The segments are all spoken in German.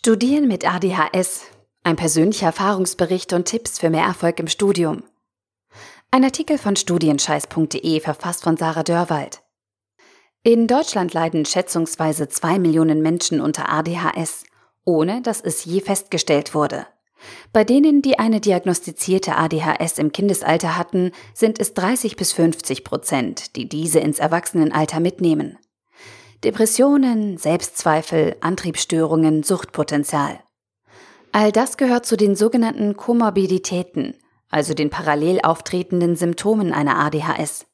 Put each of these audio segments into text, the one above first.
Studieren mit ADHS. Ein persönlicher Erfahrungsbericht und Tipps für mehr Erfolg im Studium. Ein Artikel von studienscheiß.de verfasst von Sarah Dörwald. In Deutschland leiden schätzungsweise zwei Millionen Menschen unter ADHS, ohne dass es je festgestellt wurde. Bei denen, die eine diagnostizierte ADHS im Kindesalter hatten, sind es 30 bis 50 Prozent, die diese ins Erwachsenenalter mitnehmen. Depressionen, Selbstzweifel, Antriebsstörungen, Suchtpotenzial. All das gehört zu den sogenannten Komorbiditäten, also den parallel auftretenden Symptomen einer ADHS.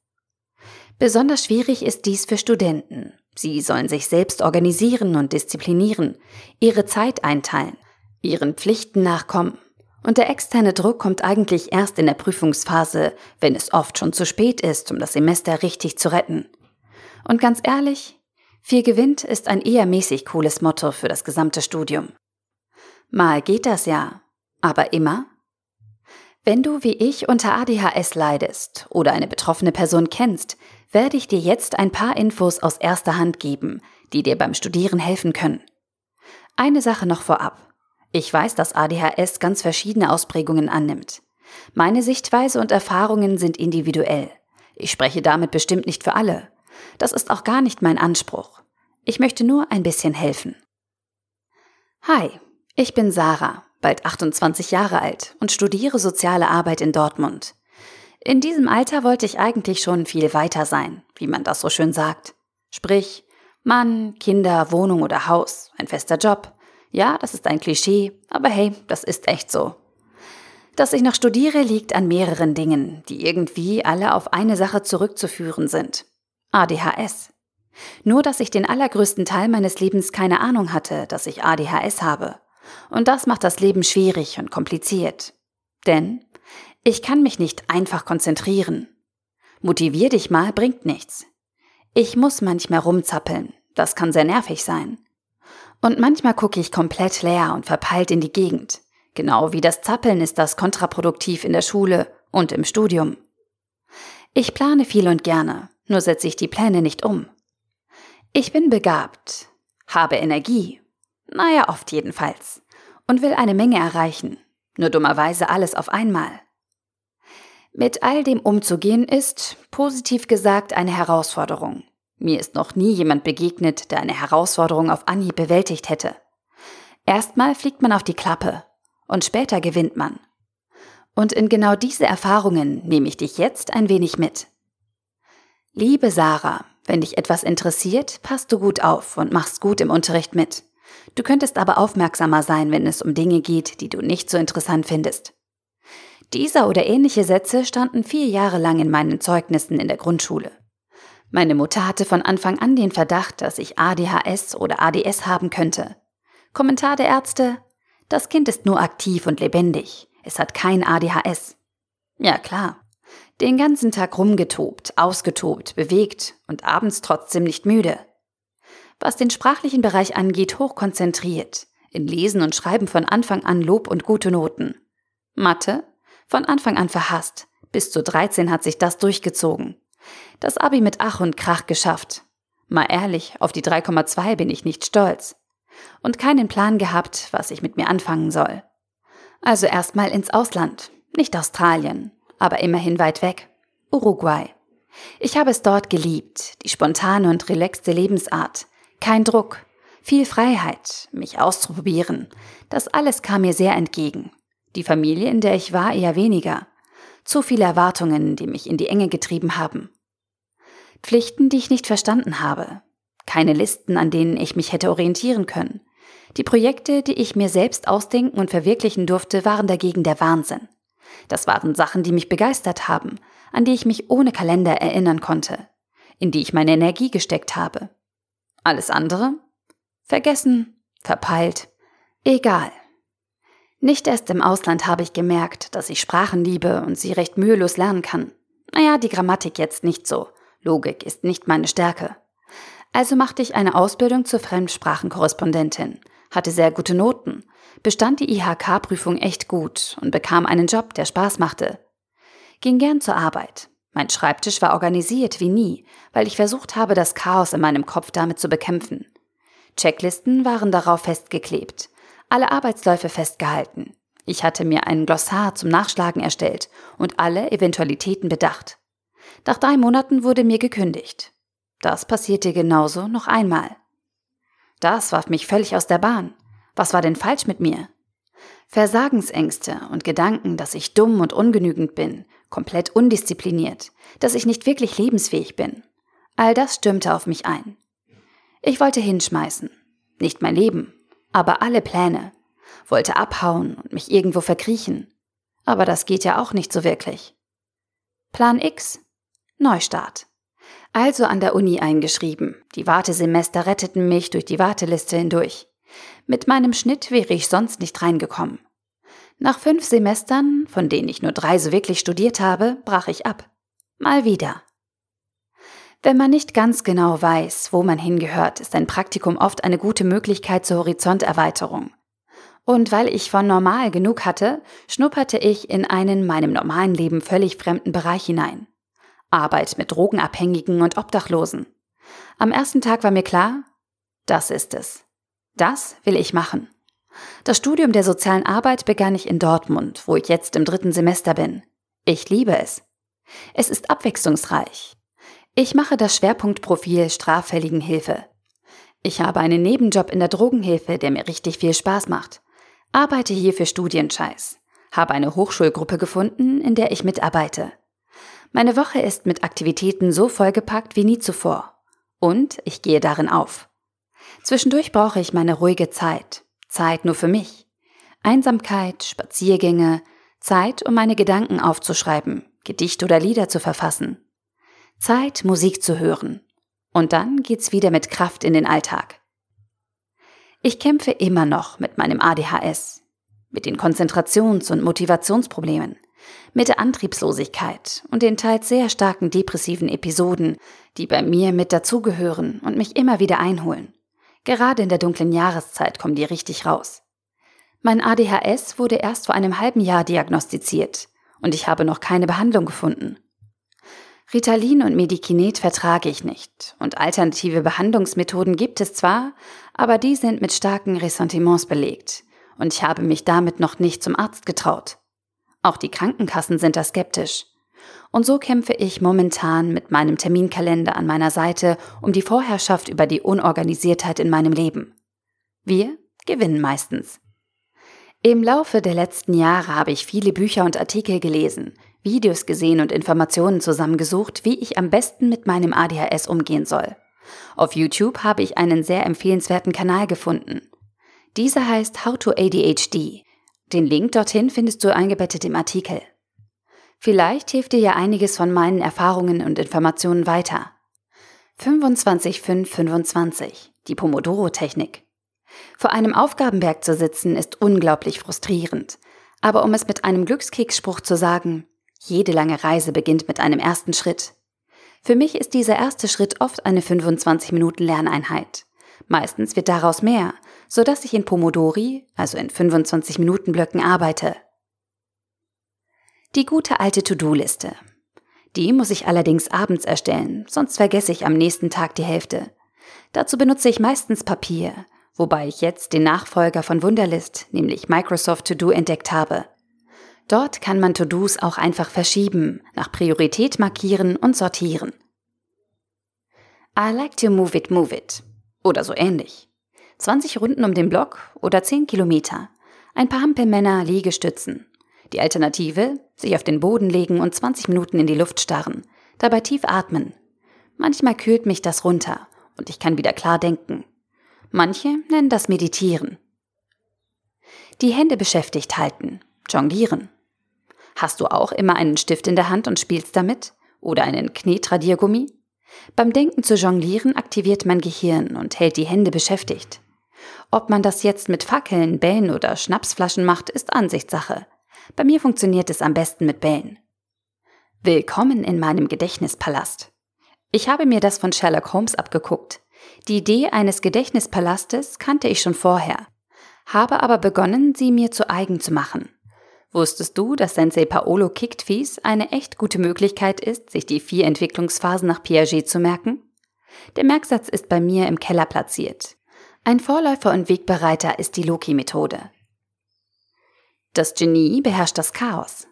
Besonders schwierig ist dies für Studenten. Sie sollen sich selbst organisieren und disziplinieren, ihre Zeit einteilen, ihren Pflichten nachkommen. Und der externe Druck kommt eigentlich erst in der Prüfungsphase, wenn es oft schon zu spät ist, um das Semester richtig zu retten. Und ganz ehrlich, viel gewinnt ist ein eher mäßig cooles Motto für das gesamte Studium. Mal geht das ja, aber immer? Wenn du wie ich unter ADHS leidest oder eine betroffene Person kennst, werde ich dir jetzt ein paar Infos aus erster Hand geben, die dir beim Studieren helfen können. Eine Sache noch vorab. Ich weiß, dass ADHS ganz verschiedene Ausprägungen annimmt. Meine Sichtweise und Erfahrungen sind individuell. Ich spreche damit bestimmt nicht für alle. Das ist auch gar nicht mein Anspruch. Ich möchte nur ein bisschen helfen. Hi, ich bin Sarah, bald 28 Jahre alt und studiere soziale Arbeit in Dortmund. In diesem Alter wollte ich eigentlich schon viel weiter sein, wie man das so schön sagt. Sprich, Mann, Kinder, Wohnung oder Haus, ein fester Job. Ja, das ist ein Klischee, aber hey, das ist echt so. Dass ich noch studiere, liegt an mehreren Dingen, die irgendwie alle auf eine Sache zurückzuführen sind. ADHS. Nur, dass ich den allergrößten Teil meines Lebens keine Ahnung hatte, dass ich ADHS habe. Und das macht das Leben schwierig und kompliziert. Denn ich kann mich nicht einfach konzentrieren. Motivier dich mal bringt nichts. Ich muss manchmal rumzappeln. Das kann sehr nervig sein. Und manchmal gucke ich komplett leer und verpeilt in die Gegend. Genau wie das Zappeln ist das kontraproduktiv in der Schule und im Studium. Ich plane viel und gerne, nur setze ich die Pläne nicht um. Ich bin begabt, habe Energie, naja, oft jedenfalls, und will eine Menge erreichen, nur dummerweise alles auf einmal. Mit all dem umzugehen ist, positiv gesagt, eine Herausforderung. Mir ist noch nie jemand begegnet, der eine Herausforderung auf Anhieb bewältigt hätte. Erstmal fliegt man auf die Klappe und später gewinnt man. Und in genau diese Erfahrungen nehme ich dich jetzt ein wenig mit. Liebe Sarah, wenn dich etwas interessiert, passt du gut auf und machst gut im Unterricht mit. Du könntest aber aufmerksamer sein, wenn es um Dinge geht, die du nicht so interessant findest. Dieser oder ähnliche Sätze standen vier Jahre lang in meinen Zeugnissen in der Grundschule. Meine Mutter hatte von Anfang an den Verdacht, dass ich ADHS oder ADS haben könnte. Kommentar der Ärzte, das Kind ist nur aktiv und lebendig. Es hat kein ADHS. Ja klar, den ganzen Tag rumgetobt, ausgetobt, bewegt und abends trotzdem nicht müde. Was den sprachlichen Bereich angeht, hochkonzentriert. In Lesen und Schreiben von Anfang an Lob und gute Noten. Mathe? Von Anfang an verhasst. Bis zu 13 hat sich das durchgezogen. Das Abi mit Ach und Krach geschafft. Mal ehrlich, auf die 3,2 bin ich nicht stolz. Und keinen Plan gehabt, was ich mit mir anfangen soll. Also erstmal ins Ausland, nicht Australien, aber immerhin weit weg. Uruguay. Ich habe es dort geliebt, die spontane und relaxte Lebensart. Kein Druck, viel Freiheit, mich auszuprobieren. Das alles kam mir sehr entgegen. Die Familie, in der ich war, eher weniger. Zu viele Erwartungen, die mich in die Enge getrieben haben. Pflichten, die ich nicht verstanden habe. Keine Listen, an denen ich mich hätte orientieren können. Die Projekte, die ich mir selbst ausdenken und verwirklichen durfte, waren dagegen der Wahnsinn. Das waren Sachen, die mich begeistert haben, an die ich mich ohne Kalender erinnern konnte, in die ich meine Energie gesteckt habe. Alles andere? Vergessen, verpeilt, egal. Nicht erst im Ausland habe ich gemerkt, dass ich Sprachen liebe und sie recht mühelos lernen kann. Naja, die Grammatik jetzt nicht so. Logik ist nicht meine Stärke. Also machte ich eine Ausbildung zur Fremdsprachenkorrespondentin, hatte sehr gute Noten bestand die IHK-Prüfung echt gut und bekam einen Job, der Spaß machte. Ging gern zur Arbeit. Mein Schreibtisch war organisiert wie nie, weil ich versucht habe, das Chaos in meinem Kopf damit zu bekämpfen. Checklisten waren darauf festgeklebt. alle Arbeitsläufe festgehalten. Ich hatte mir ein Glossar zum Nachschlagen erstellt und alle Eventualitäten bedacht. Nach drei Monaten wurde mir gekündigt. Das passierte genauso noch einmal. Das warf mich völlig aus der Bahn. Was war denn falsch mit mir? Versagensängste und Gedanken, dass ich dumm und ungenügend bin, komplett undiszipliniert, dass ich nicht wirklich lebensfähig bin. All das stürmte auf mich ein. Ich wollte hinschmeißen. Nicht mein Leben, aber alle Pläne. Wollte abhauen und mich irgendwo verkriechen. Aber das geht ja auch nicht so wirklich. Plan X? Neustart. Also an der Uni eingeschrieben. Die Wartesemester retteten mich durch die Warteliste hindurch. Mit meinem Schnitt wäre ich sonst nicht reingekommen. Nach fünf Semestern, von denen ich nur drei so wirklich studiert habe, brach ich ab. Mal wieder. Wenn man nicht ganz genau weiß, wo man hingehört, ist ein Praktikum oft eine gute Möglichkeit zur Horizonterweiterung. Und weil ich von normal genug hatte, schnupperte ich in einen meinem normalen Leben völlig fremden Bereich hinein. Arbeit mit Drogenabhängigen und Obdachlosen. Am ersten Tag war mir klar, das ist es. Das will ich machen. Das Studium der sozialen Arbeit begann ich in Dortmund, wo ich jetzt im dritten Semester bin. Ich liebe es. Es ist abwechslungsreich. Ich mache das Schwerpunktprofil Straffälligenhilfe. Ich habe einen Nebenjob in der Drogenhilfe, der mir richtig viel Spaß macht. Arbeite hier für Studienscheiß. Habe eine Hochschulgruppe gefunden, in der ich mitarbeite. Meine Woche ist mit Aktivitäten so vollgepackt wie nie zuvor. Und ich gehe darin auf. Zwischendurch brauche ich meine ruhige Zeit. Zeit nur für mich. Einsamkeit, Spaziergänge, Zeit, um meine Gedanken aufzuschreiben, Gedichte oder Lieder zu verfassen. Zeit, Musik zu hören. Und dann geht's wieder mit Kraft in den Alltag. Ich kämpfe immer noch mit meinem ADHS, mit den Konzentrations- und Motivationsproblemen, mit der Antriebslosigkeit und den teils sehr starken depressiven Episoden, die bei mir mit dazugehören und mich immer wieder einholen. Gerade in der dunklen Jahreszeit kommen die richtig raus. Mein ADHS wurde erst vor einem halben Jahr diagnostiziert und ich habe noch keine Behandlung gefunden. Ritalin und Medikinet vertrage ich nicht und alternative Behandlungsmethoden gibt es zwar, aber die sind mit starken Ressentiments belegt und ich habe mich damit noch nicht zum Arzt getraut. Auch die Krankenkassen sind da skeptisch. Und so kämpfe ich momentan mit meinem Terminkalender an meiner Seite um die Vorherrschaft über die Unorganisiertheit in meinem Leben. Wir gewinnen meistens. Im Laufe der letzten Jahre habe ich viele Bücher und Artikel gelesen, Videos gesehen und Informationen zusammengesucht, wie ich am besten mit meinem ADHS umgehen soll. Auf YouTube habe ich einen sehr empfehlenswerten Kanal gefunden. Dieser heißt How to ADHD. Den Link dorthin findest du eingebettet im Artikel. Vielleicht hilft dir ja einiges von meinen Erfahrungen und Informationen weiter. 25-5-25, die Pomodoro-Technik. Vor einem Aufgabenberg zu sitzen ist unglaublich frustrierend. Aber um es mit einem Glückskeksspruch zu sagen, jede lange Reise beginnt mit einem ersten Schritt. Für mich ist dieser erste Schritt oft eine 25 Minuten Lerneinheit. Meistens wird daraus mehr, so dass ich in Pomodori, also in 25 Minuten Blöcken arbeite. Die gute alte To-Do-Liste. Die muss ich allerdings abends erstellen, sonst vergesse ich am nächsten Tag die Hälfte. Dazu benutze ich meistens Papier, wobei ich jetzt den Nachfolger von Wunderlist, nämlich Microsoft To-Do, entdeckt habe. Dort kann man To-Dos auch einfach verschieben, nach Priorität markieren und sortieren. I like to move it, move it. Oder so ähnlich. 20 Runden um den Block oder 10 Kilometer. Ein paar Hampelmänner Liegestützen. Die Alternative, sich auf den Boden legen und 20 Minuten in die Luft starren, dabei tief atmen. Manchmal kühlt mich das runter und ich kann wieder klar denken. Manche nennen das Meditieren. Die Hände beschäftigt halten, jonglieren. Hast du auch immer einen Stift in der Hand und spielst damit? Oder einen Knetradiergummi? Beim Denken zu jonglieren aktiviert mein Gehirn und hält die Hände beschäftigt. Ob man das jetzt mit Fackeln, Bällen oder Schnapsflaschen macht, ist Ansichtssache. Bei mir funktioniert es am besten mit Bällen. Willkommen in meinem Gedächtnispalast. Ich habe mir das von Sherlock Holmes abgeguckt. Die Idee eines Gedächtnispalastes kannte ich schon vorher, habe aber begonnen, sie mir zu eigen zu machen. Wusstest du, dass Sensei Paolo Kicktfies eine echt gute Möglichkeit ist, sich die vier Entwicklungsphasen nach Piaget zu merken? Der Merksatz ist bei mir im Keller platziert. Ein Vorläufer und Wegbereiter ist die Loki-Methode. Das Genie beherrscht das Chaos.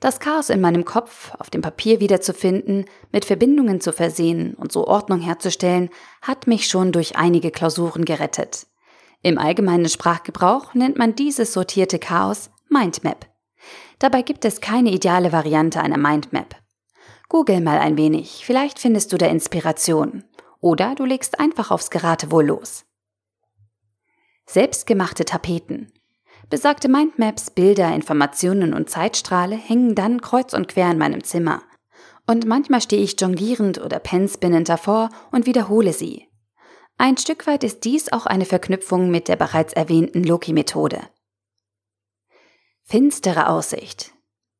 Das Chaos in meinem Kopf auf dem Papier wiederzufinden, mit Verbindungen zu versehen und so Ordnung herzustellen, hat mich schon durch einige Klausuren gerettet. Im allgemeinen Sprachgebrauch nennt man dieses sortierte Chaos Mindmap. Dabei gibt es keine ideale Variante einer Mindmap. Google mal ein wenig, vielleicht findest du da Inspiration. Oder du legst einfach aufs Geratewohl los. Selbstgemachte Tapeten. Besagte Mindmaps, Bilder, Informationen und Zeitstrahle hängen dann kreuz und quer in meinem Zimmer. Und manchmal stehe ich jonglierend oder penspinnend davor und wiederhole sie. Ein Stück weit ist dies auch eine Verknüpfung mit der bereits erwähnten Loki-Methode. Finstere Aussicht.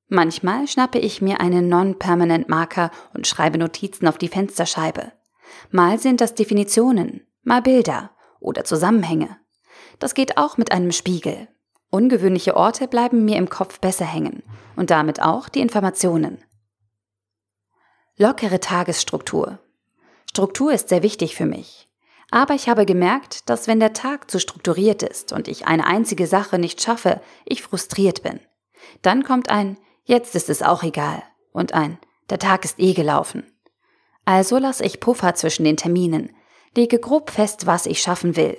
Manchmal schnappe ich mir einen Non-Permanent Marker und schreibe Notizen auf die Fensterscheibe. Mal sind das Definitionen, mal Bilder oder Zusammenhänge. Das geht auch mit einem Spiegel. Ungewöhnliche Orte bleiben mir im Kopf besser hängen und damit auch die Informationen. Lockere Tagesstruktur. Struktur ist sehr wichtig für mich. Aber ich habe gemerkt, dass wenn der Tag zu strukturiert ist und ich eine einzige Sache nicht schaffe, ich frustriert bin. Dann kommt ein Jetzt ist es auch egal und ein Der Tag ist eh gelaufen. Also lasse ich Puffer zwischen den Terminen, lege grob fest, was ich schaffen will.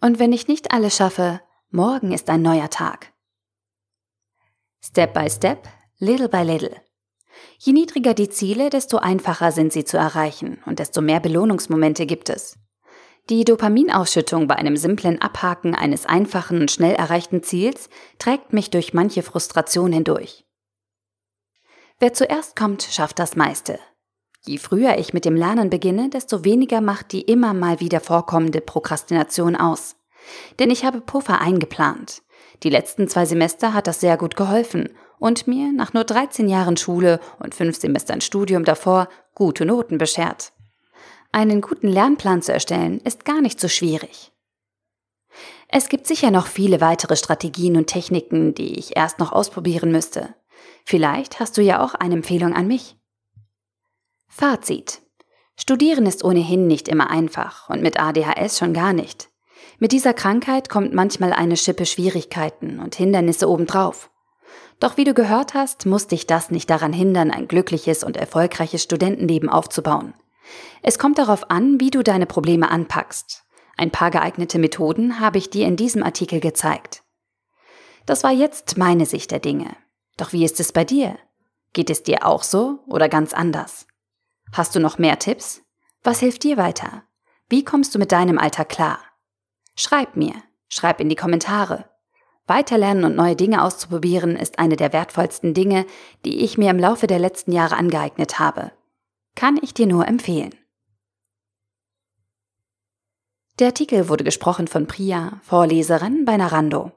Und wenn ich nicht alles schaffe, morgen ist ein neuer Tag. Step by Step, little by little. Je niedriger die Ziele, desto einfacher sind sie zu erreichen und desto mehr Belohnungsmomente gibt es. Die Dopaminausschüttung bei einem simplen Abhaken eines einfachen, schnell erreichten Ziels trägt mich durch manche Frustration hindurch. Wer zuerst kommt, schafft das meiste. Je früher ich mit dem Lernen beginne, desto weniger macht die immer mal wieder vorkommende Prokrastination aus. Denn ich habe Puffer eingeplant. Die letzten zwei Semester hat das sehr gut geholfen und mir nach nur 13 Jahren Schule und fünf Semestern Studium davor gute Noten beschert. Einen guten Lernplan zu erstellen, ist gar nicht so schwierig. Es gibt sicher noch viele weitere Strategien und Techniken, die ich erst noch ausprobieren müsste. Vielleicht hast du ja auch eine Empfehlung an mich. Fazit. Studieren ist ohnehin nicht immer einfach und mit ADHS schon gar nicht. Mit dieser Krankheit kommt manchmal eine Schippe Schwierigkeiten und Hindernisse obendrauf. Doch wie du gehört hast, muss dich das nicht daran hindern, ein glückliches und erfolgreiches Studentenleben aufzubauen. Es kommt darauf an, wie du deine Probleme anpackst. Ein paar geeignete Methoden habe ich dir in diesem Artikel gezeigt. Das war jetzt meine Sicht der Dinge. Doch wie ist es bei dir? Geht es dir auch so oder ganz anders? Hast du noch mehr Tipps? Was hilft dir weiter? Wie kommst du mit deinem Alter klar? Schreib mir, schreib in die Kommentare. Weiterlernen und neue Dinge auszuprobieren ist eine der wertvollsten Dinge, die ich mir im Laufe der letzten Jahre angeeignet habe. Kann ich dir nur empfehlen. Der Artikel wurde gesprochen von Priya, Vorleserin bei Narando.